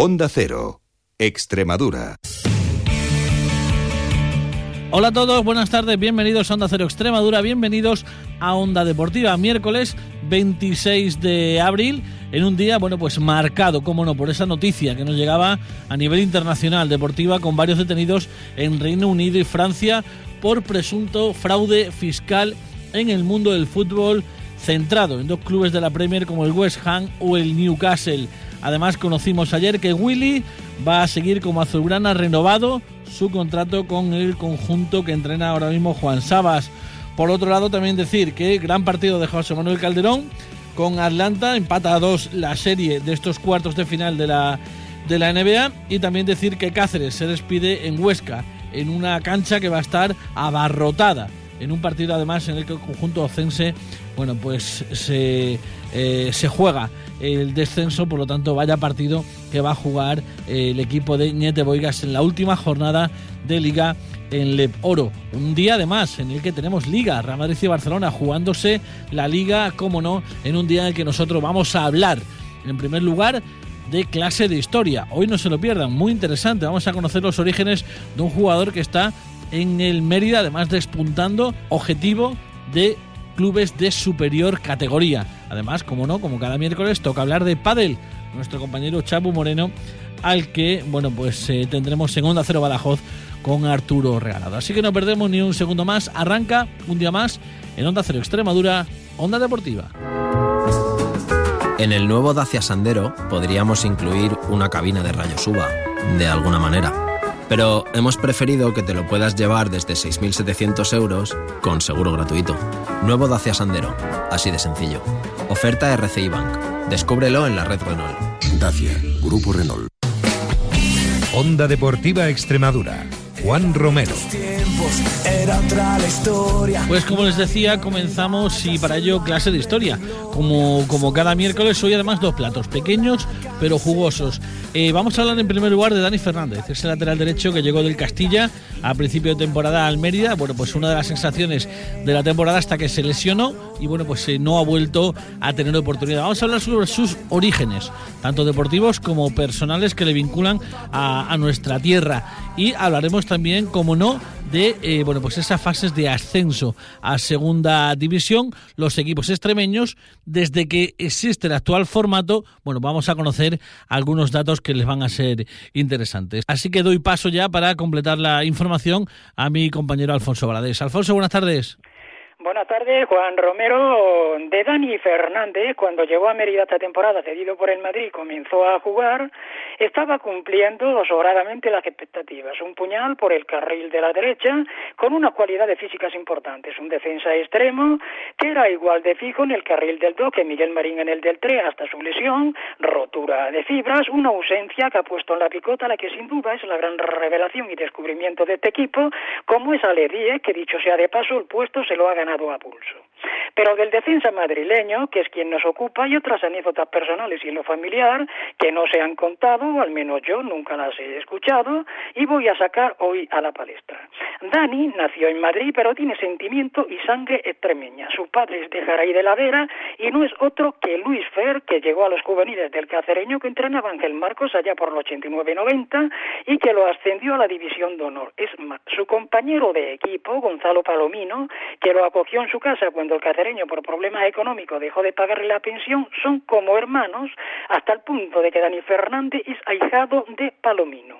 Onda Cero, Extremadura. Hola a todos, buenas tardes, bienvenidos a Onda Cero Extremadura, bienvenidos a Onda Deportiva, miércoles 26 de abril, en un día, bueno, pues marcado, como no, por esa noticia que nos llegaba a nivel internacional deportiva con varios detenidos en Reino Unido y Francia por presunto fraude fiscal en el mundo del fútbol centrado en dos clubes de la Premier como el West Ham o el Newcastle. Además conocimos ayer que Willy va a seguir como azulgrana renovado su contrato con el conjunto que entrena ahora mismo Juan Sabas. Por otro lado también decir que gran partido de José Manuel Calderón con Atlanta, empata a dos la serie de estos cuartos de final de la, de la NBA y también decir que Cáceres se despide en Huesca en una cancha que va a estar abarrotada en un partido además en el que el conjunto ocense bueno pues se, eh, juega el descenso por lo tanto vaya partido que va a jugar eh, el equipo de Ñete Boigas en la última jornada de liga en Le Oro. Un día además en el que tenemos Liga, Real Madrid y Barcelona jugándose la Liga, como no, en un día en el que nosotros vamos a hablar, en primer lugar, de clase de historia. Hoy no se lo pierdan, muy interesante. Vamos a conocer los orígenes de un jugador que está en el Mérida, además despuntando objetivo de clubes de superior categoría. Además, como no, como cada miércoles toca hablar de pádel. Nuestro compañero Chapu Moreno, al que, bueno, pues eh, tendremos en Onda Cero Badajoz con Arturo Regalado. Así que no perdemos ni un segundo más. Arranca un día más en Onda Cero Extremadura, Onda Deportiva. En el nuevo Dacia Sandero podríamos incluir una cabina de rayos UVA, de alguna manera. Pero hemos preferido que te lo puedas llevar desde 6.700 euros con seguro gratuito. Nuevo Dacia Sandero, así de sencillo. Oferta RCI Bank. Descúbrelo en la red Renault. Dacia, Grupo Renault. Onda Deportiva Extremadura. Juan Romero. Pues como les decía, comenzamos y para ello clase de historia. Como, como cada miércoles, hoy además dos platos, pequeños pero jugosos. Eh, vamos a hablar en primer lugar de Dani Fernández, ese lateral derecho que llegó del Castilla a principio de temporada al Mérida. Bueno, pues una de las sensaciones de la temporada hasta que se lesionó y bueno, pues eh, no ha vuelto a tener oportunidad. Vamos a hablar sobre sus orígenes, tanto deportivos como personales que le vinculan a, a nuestra tierra. Y hablaremos también, como no, de eh, bueno pues esas fases de ascenso a segunda división los equipos extremeños desde que existe el actual formato bueno vamos a conocer algunos datos que les van a ser interesantes así que doy paso ya para completar la información a mi compañero Alfonso Valadez Alfonso buenas tardes Buenas tardes, Juan Romero. De Dani Fernández, cuando llegó a Mérida esta temporada, cedido por el Madrid, comenzó a jugar, estaba cumpliendo sobradamente las expectativas. Un puñal por el carril de la derecha, con unas cualidades físicas importantes. Un defensa extremo, que era igual de fijo en el carril del 2 que Miguel Marín en el del 3 hasta su lesión, rotura de fibras, una ausencia que ha puesto en la picota la que sin duda es la gran revelación y descubrimiento de este equipo, como es Ale Díez, que dicho sea de paso, el puesto se lo ha ganado a pulso. Pero del defensa madrileño, que es quien nos ocupa, hay otras anécdotas personales y en lo familiar que no se han contado, al menos yo nunca las he escuchado, y voy a sacar hoy a la palestra. Dani nació en Madrid, pero tiene sentimiento y sangre extremeña. Su padre es de Jaraí de la Vera y no es otro que Luis Fer, que llegó a los juveniles del cacereño que entrenaba Ángel Marcos allá por el 89-90 y que lo ascendió a la división de honor. Es más, su compañero de equipo, Gonzalo Palomino, que lo acogió en su casa cuando el cacereño por problemas económicos dejó de pagarle la pensión, son como hermanos hasta el punto de que Dani Fernández es ahijado de Palomino.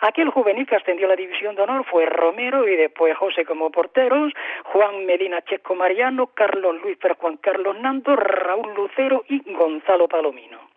Aquel juvenil que ascendió a la división de honor fue Romero y después José como porteros, Juan Medina Chesco Mariano, Carlos Luis Fer Juan Carlos Nando, Raúl Lucero y Gonzalo Palomino.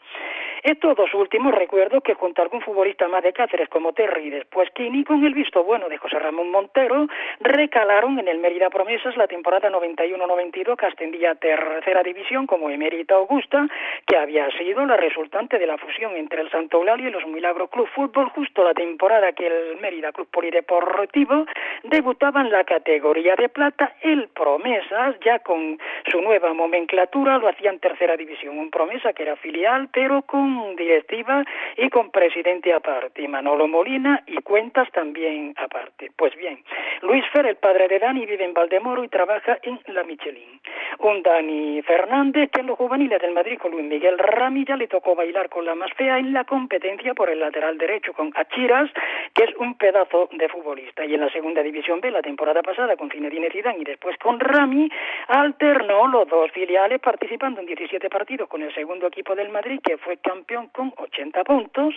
Estos dos últimos recuerdo que junto a algún futbolista más de Cáceres como Terry y después Kini, con el visto bueno de José Ramón Montero, recalaron en el Mérida Promesas la temporada 91-92 que ascendía a tercera división como Emérita Augusta, que había sido la resultante de la fusión entre el Santo Eulalio y los Milagro Club Fútbol. Justo la temporada que el Mérida Club Polideportivo debutaba en la categoría de plata, el Promesas, ya con su nueva nomenclatura, lo hacía en tercera división, un Promesa que era filial, pero con directiva y con presidente aparte, Manolo Molina y cuentas también aparte. Pues bien, Luis Fer, el padre de Dani, vive en Valdemoro y trabaja en la Michelin. Un Dani Fernández que en los juveniles del Madrid con Luis Miguel Rami ya le tocó bailar con la más fea en la competencia por el lateral derecho con Achiras, que es un pedazo de futbolista. Y en la segunda división B, la temporada pasada con Zinedine Zidane y después con Rami, alternó los dos filiales participando en 17 partidos con el segundo equipo del Madrid, que fue campeón con 80 puntos.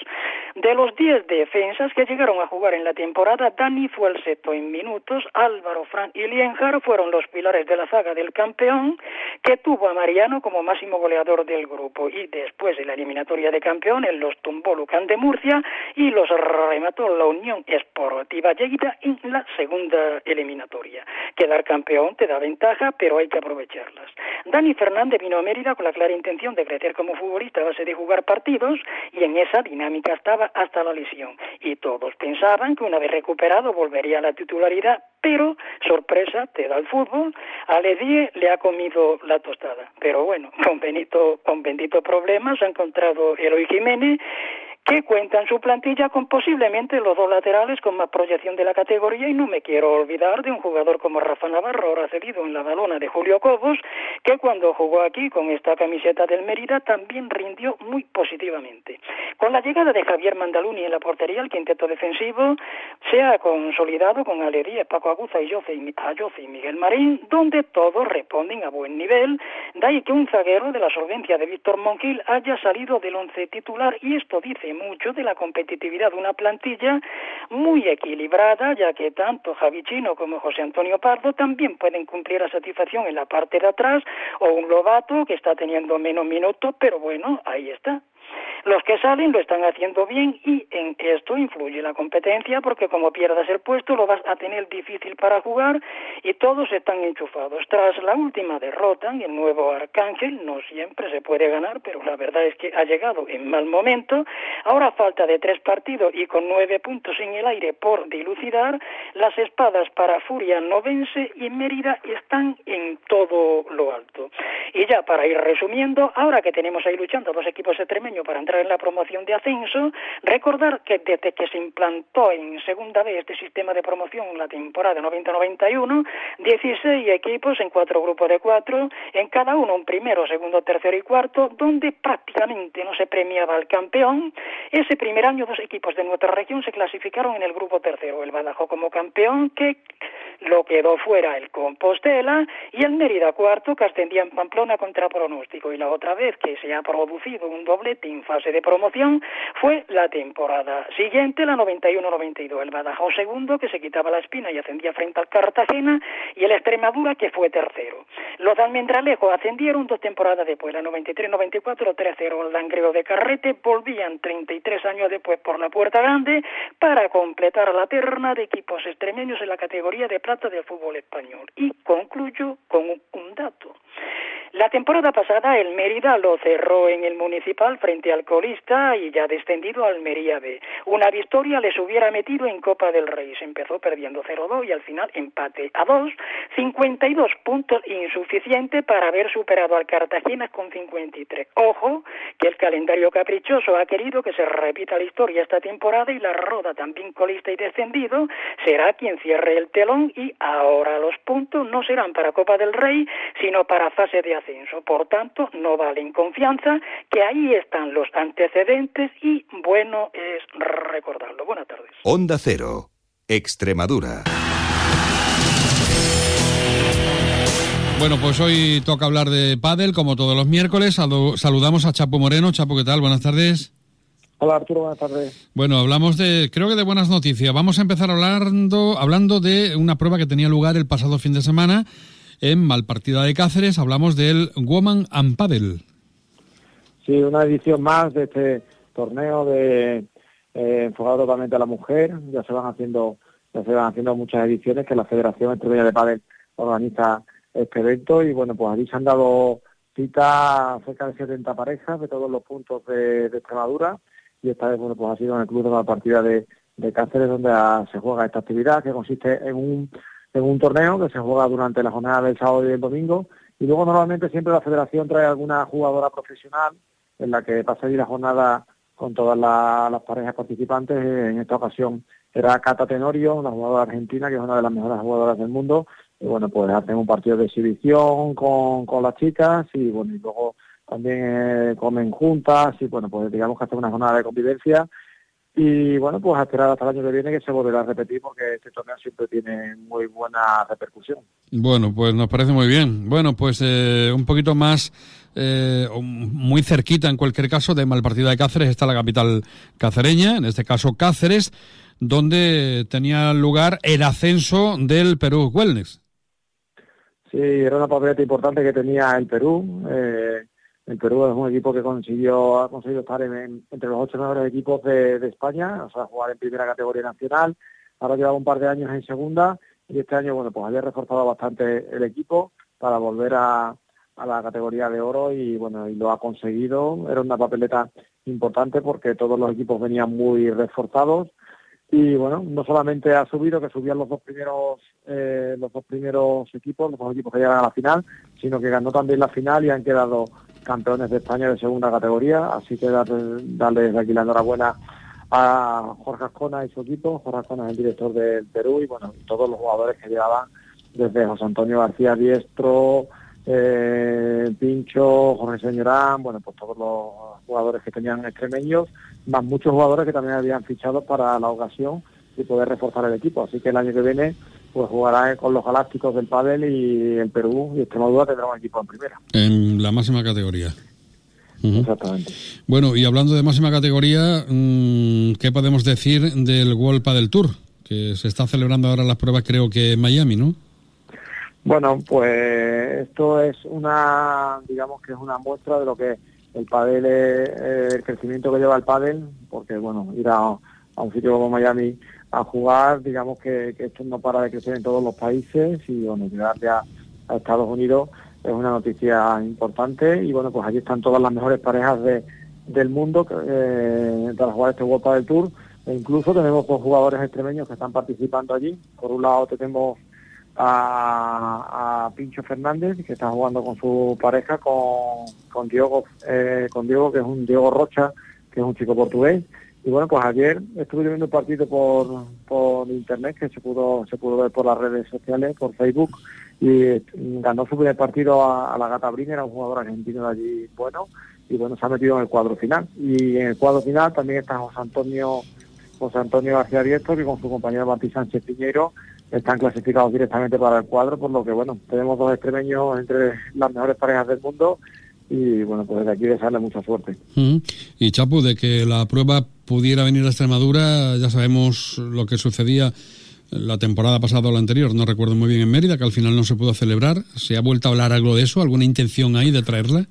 De los 10 defensas que llegaron a jugar en la temporada, Dani fue el sexto en minutos, Álvaro, Fran y Lienjar fueron los pilares de la saga del campeón, que tuvo a Mariano como máximo goleador del grupo. Y después de la eliminatoria de campeones, los tumbó Lucán de Murcia y los remató la Unión Esportiva Lleida en la segunda eliminatoria. Quedar campeón te da ventaja, pero hay que aprovecharlas. Dani Fernández vino a Mérida con la clara intención de crecer como futbolista a base de jugar partidos y en esa dinámica estaba hasta la lesión. Y todos pensaban que una vez recuperado volvería a la titularidad, pero sorpresa te da el fútbol, a Ledie le ha comido la tostada. Pero bueno, con Benito, con bendito problemas ha encontrado Eloy Jiménez que cuentan su plantilla con posiblemente los dos laterales con más proyección de la categoría y no me quiero olvidar de un jugador como Rafa Navarro, ahora cedido en la balona de Julio Cobos, que cuando jugó aquí con esta camiseta del Mérida también rindió muy positivamente. Con la llegada de Javier Mandaluni en la portería, el quinteto defensivo se ha consolidado con Alería, Paco Aguza y Jose y Miguel Marín, donde todos responden a buen nivel, de ahí que un zaguero de la solvencia de Víctor Monquil haya salido del once titular y esto dice mucho de la competitividad de una plantilla muy equilibrada, ya que tanto Javi Chino como José Antonio Pardo también pueden cumplir a satisfacción en la parte de atrás, o un Lobato que está teniendo menos minutos, pero bueno, ahí está. Los que salen lo están haciendo bien y en esto influye la competencia porque como pierdas el puesto lo vas a tener difícil para jugar y todos están enchufados. Tras la última derrota y el nuevo Arcángel, no siempre se puede ganar, pero la verdad es que ha llegado en mal momento. Ahora falta de tres partidos y con nueve puntos en el aire por dilucidar, las espadas para Furia Novense y Mérida están en todo lo alto. Y ya para ir resumiendo, ahora que tenemos ahí luchando dos equipos extremeños para entrar en la promoción de ascenso, recordar que desde que se implantó en segunda vez este sistema de promoción la temporada 90-91, 16 equipos en cuatro grupos de cuatro, en cada uno un primero, segundo, tercero y cuarto, donde prácticamente no se premiaba al campeón. Ese primer año dos equipos de nuestra región se clasificaron en el grupo tercero, el Badajoz como campeón, que lo quedó fuera el Compostela y el Mérida cuarto que ascendía en Pamplona contra pronóstico y la otra vez que se ha producido un doblete en fase de promoción fue la temporada siguiente, la 91-92, el Badajoz segundo que se quitaba la espina y ascendía frente al Cartagena y el Extremadura que fue tercero. Los de Almendralejo ascendieron dos temporadas después, la 93-94, 3-0 el Langreo de Carrete, volvían 33 años después por la Puerta Grande para completar la terna de equipos extremeños en la categoría de plata del fútbol español. Y concluyo con un dato. La temporada pasada el Mérida lo cerró en el Municipal frente al colista y ya descendido al Almería B. Una victoria les hubiera metido en Copa del Rey. Se empezó perdiendo 0-2 y al final empate a 2. 52 puntos insuficiente para haber superado al Cartagena con 53. Ojo que el calendario caprichoso ha querido que se repita la historia esta temporada y la Roda también colista y descendido será quien cierre el telón y ahora los puntos no serán para Copa del Rey sino para fase de ascenso. Por tanto, no valen confianza, que ahí están los antecedentes y bueno es recordarlo. Buenas tardes. Onda Cero, Extremadura. Bueno, pues hoy toca hablar de pádel, como todos los miércoles. Saludamos a Chapo Moreno. Chapo, ¿qué tal? Buenas tardes. Hola Arturo, buenas tardes. Bueno, hablamos de, creo que de buenas noticias. Vamos a empezar hablando, hablando de una prueba que tenía lugar el pasado fin de semana en Malpartida de Cáceres. Hablamos del Woman and Paddle. Sí, una edición más de este torneo de eh, enfocado totalmente a la mujer. Ya se van haciendo ya se van haciendo muchas ediciones que la Federación Extremeña de Padel organiza este evento y bueno, pues allí se han dado cita cerca de 70 parejas de todos los puntos de, Extremadura y esta vez bueno pues ha sido en el club de la partida de, Cáceres donde se juega esta actividad que consiste en un un torneo que se juega durante la jornada del sábado y el domingo. Y luego normalmente siempre la federación trae alguna jugadora profesional en la que pasa allí la jornada con todas las parejas participantes. En esta ocasión era Cata Tenorio, una jugadora argentina que es una de las mejores jugadoras del mundo, bueno, pues hacen un partido de exhibición con, con las chicas y bueno, y luego también eh, comen juntas y bueno, pues digamos que hacen una jornada de convivencia y bueno, pues a esperar hasta el año que viene que se volverá a repetir porque este torneo siempre tiene muy buena repercusión. Bueno, pues nos parece muy bien. Bueno, pues eh, un poquito más, eh, muy cerquita en cualquier caso de Malpartida de Cáceres está la capital cacereña, en este caso Cáceres, donde tenía lugar el ascenso del Perú Wellness. Sí, era una papeleta importante que tenía el Perú. Eh, el Perú es un equipo que consiguió ha conseguido estar entre los ocho mejores equipos de, España, o sea, jugar en primera categoría nacional. Ahora lleva un par de años en segunda y este año, bueno, pues había reforzado bastante el equipo para volver a, la categoría de oro y, bueno, y lo ha conseguido. Era una papeleta importante porque todos los equipos venían muy reforzados y bueno no solamente ha subido que subían los dos primeros eh, los dos primeros equipos los dos equipos que llegan a la final sino que ganó también la final y han quedado campeones de España de segunda categoría así que darles aquí la enhorabuena a Jorge Ascona y su equipo Jorge Ascona es el director del Perú y bueno todos los jugadores que llegaban desde José Antonio García Diestro eh, Pincho, Jorge Señorán, bueno, pues todos los jugadores que tenían extremeños, más muchos jugadores que también habían fichado para la ocasión y poder reforzar el equipo. Así que el año que viene pues jugará con los Galácticos del Padel y el Perú y Extremadura tendrá un equipo en primera. En la máxima categoría. Exactamente. Bueno, y hablando de máxima categoría, mm, ¿qué podemos decir del World Padel Tour? Que se está celebrando ahora las pruebas creo que en Miami, ¿no? Bueno, pues esto es una, digamos que es una muestra de lo que el pádel, el crecimiento que lleva el pádel, porque bueno, ir a, un sitio como Miami a jugar, digamos que, esto no para de crecer en todos los países y bueno, llegar ya a Estados Unidos es una noticia importante y bueno, pues allí están todas las mejores parejas de, del mundo eh, para jugar este World Padel Tour e incluso tenemos dos jugadores extremeños que están participando allí. Por un lado tenemos a, Pincho Fernández, que está jugando con su pareja, con, con Diego, eh, con Diego, que es un Diego Rocha, que es un chico portugués. Y bueno, pues ayer estuve viendo el partido por, por internet, que se pudo, se pudo ver por las redes sociales, por Facebook, y ganó su primer partido a, la Gata Brin, era un jugador argentino de allí bueno, y bueno, se ha metido en el cuadro final. Y en el cuadro final también está José Antonio, José Antonio García Diestro, que con su compañero Martí Sánchez Piñero están clasificados directamente para el cuadro, por lo que bueno, tenemos dos extremeños entre las mejores parejas del mundo y bueno, pues desde aquí desearle mucha suerte. Y Chapu, de que la prueba pudiera venir a Extremadura, ya sabemos lo que sucedía la temporada pasada o la anterior, no recuerdo muy bien en Mérida, que al final no se pudo celebrar. ¿Se ha vuelto a hablar algo de eso? ¿Alguna intención ahí de traerla?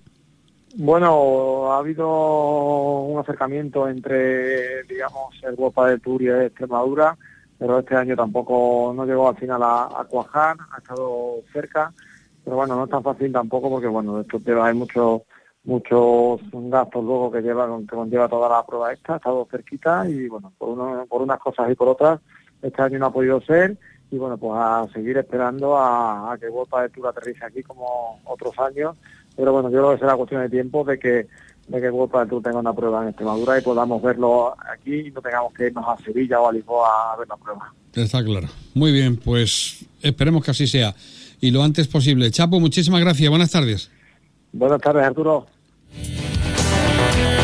Bueno, ha habido un acercamiento entre, digamos, el Guapa de Tour y Extremadura pero este año tampoco no llegó al final a, cuajar, ha estado cerca, pero bueno, no es tan fácil tampoco porque bueno, esto lleva, hay muchos muchos gastos luego que lleva que conlleva toda la prueba esta, ha estado cerquita y bueno, por, uno, por unas cosas y por otras, este año no ha podido ser y bueno, pues a seguir esperando a, que World de Tour aterrice aquí como otros años, pero bueno, yo creo que será cuestión de tiempo de que de que World del Tour tenga una prueba en Extremadura y podamos verlo aquí y no tengamos que irnos a Sevilla o a Lisboa a ver la prueba. Está claro. Muy bien, pues esperemos que así sea y lo antes posible. Chapo, muchísimas gracias. Buenas tardes. Buenas tardes, Arturo.